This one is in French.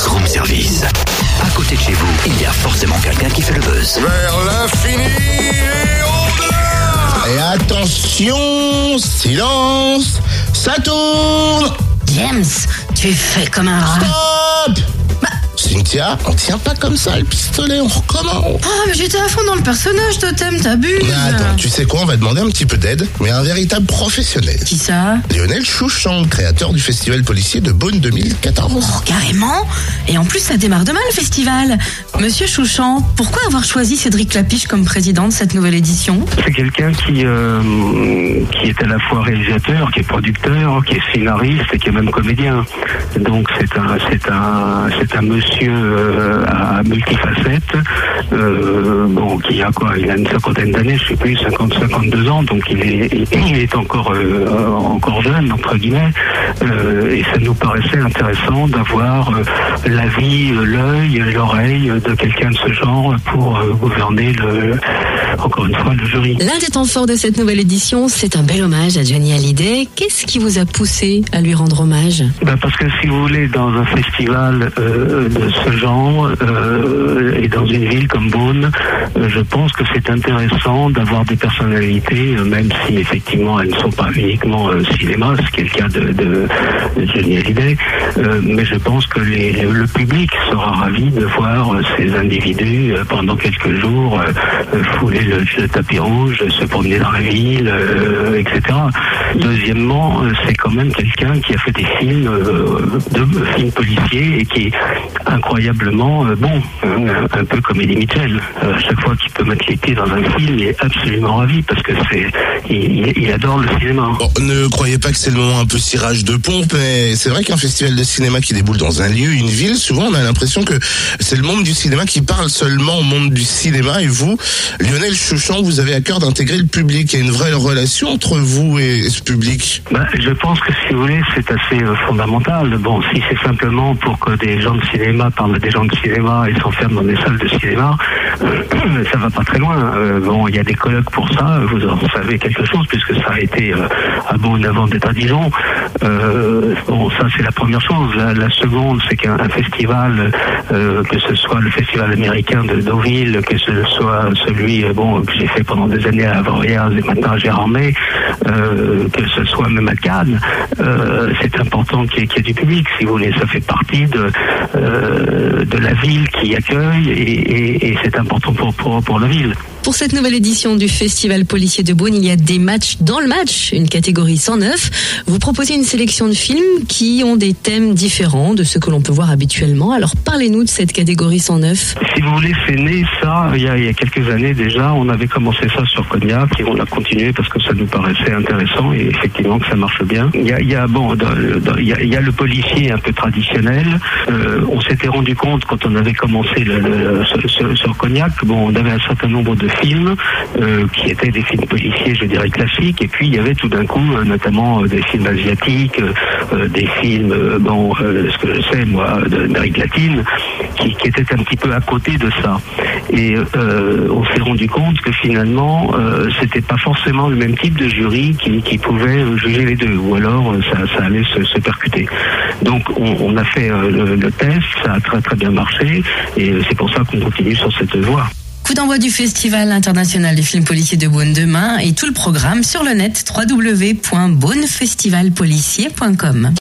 Buzz Room Service. À côté de chez vous, il y a forcément quelqu'un qui fait le buzz. Vers l'infini et au-delà Et attention, silence, ça tourne James, tu fais comme un rat. Stop Cynthia, on tient pas comme ça le pistolet, on recommence. Ah, mais j'étais à fond dans le personnage, Totem, t'abuses. Mais attends, tu sais quoi, on va demander un petit peu d'aide, mais un véritable professionnel. Qui ça? Lionel Chouchan, créateur du festival policier de Beaune 2014. Oh, carrément Et en plus, ça démarre demain, le festival. Monsieur Chouchan, pourquoi avoir choisi Cédric Lapiche comme président de cette nouvelle édition? C'est quelqu'un qui, euh, qui est à la fois réalisateur, qui est producteur, qui est scénariste et qui est même comédien. Donc c'est un, c'est un, c'est un monsieur euh, à multifacettes, euh, bon, qui a quoi Il a une cinquantaine d'années, je sais plus, 50, 52 ans, donc il est, il est encore, euh, encore jeune entre guillemets. Et ça nous paraissait intéressant d'avoir euh, l'avis, l'œil, l'oreille de quelqu'un de ce genre pour gouverner le, encore une fois, le jury. L'un des temps forts de cette nouvelle édition, c'est un bel hommage à Johnny Hallyday. Qu'est-ce qui vous a poussé à lui rendre hommage? Ben parce que si vous voulez, dans un festival euh, de ce genre euh, et dans une ville comme Beaune, euh, je pense que c'est intéressant d'avoir des personnalités, euh, même si effectivement elles ne sont pas uniquement cinéma, ce qui est le cas de, de, de mais je pense que le public sera ravi de voir ces individus pendant quelques jours fouler le, tapis rouge, se promener dans la ville, etc. Deuxièmement, c'est quand même quelqu'un qui a fait des films, de films policiers et qui incroyablement euh, bon, hein, un peu comme Eddie Mitchell. Euh, à chaque fois qu'il peut mettre pieds dans un film, il est absolument ravi parce que c'est, il, il adore le cinéma. Bon, ne croyez pas que c'est le moment un peu cirage de pompe, mais c'est vrai qu'un festival de cinéma qui déboule dans un lieu, une ville, souvent on a l'impression que c'est le monde du cinéma qui parle seulement au monde du cinéma et vous, Lionel Chouchan, vous avez à cœur d'intégrer le public. Il y a une vraie relation entre vous et ce public. Ben, je pense que si vous voulez, c'est assez euh, fondamental. Bon, si c'est simplement pour que des gens de cinéma à des gens de cinéma et s'enferment dans des salles de cinéma, euh, ça va pas très loin. Euh, bon, il y a des colloques pour ça. Vous en savez quelque chose puisque ça a été euh, à Beaune avant d'être à Dijon. Euh, bon, ça c'est la première chose. La, seconde, c'est qu'un un festival, que ce soit le festival américain de Deauville, que ce soit celui, bon, que j'ai fait pendant des années à Avoriaz et maintenant à Gérardmer, euh, que ce soit même à Cannes, c'est important qu'il y, ait- du public, si vous voulez. Ça fait partie de, de la ville qui accueille et, et- et c'est important pour, pour, pour la ville. Pour cette nouvelle édition du Festival policier de Beaune, il y a des matchs dans le match, une catégorie 109. Vous proposez une sélection de films qui ont des thèmes différents de ceux que l'on peut voir habituellement. Alors parlez-nous de cette catégorie 109. Si vous voulez, c'est né ça il y, a, il y a quelques années déjà. On avait commencé ça sur Cognac et on l'a continué parce que ça nous paraissait intéressant et effectivement que ça marche bien. Il y a, il y a bon, dans- dans- il y a, il y a le policier un peu traditionnel. Euh, on rendu compte quand on avait commencé le, sur, Cognac, bon, on avait un certain nombre de films euh, qui étaient des films policiers, je dirais classiques, et puis il y avait tout d'un coup, euh, notamment euh, des films asiatiques, des films, bon, ce que je sais moi, d'Amérique latine, qui, étaient un petit peu à côté de ça. Et rendu compte que finalement, euh, c'était pas forcément le même type de jury qui, pouvait juger les deux, ou alors euh, ça, allait se, percuter. Donc on, a fait euh, le, le test, ça a très très bien marché, et euh, c'est pour ça qu'on continue sur cette voie. Coup d'envoi du Festival international des films policiers de Beaune demain et tout le programme sur le net www.beaunefestivalpolicier.com.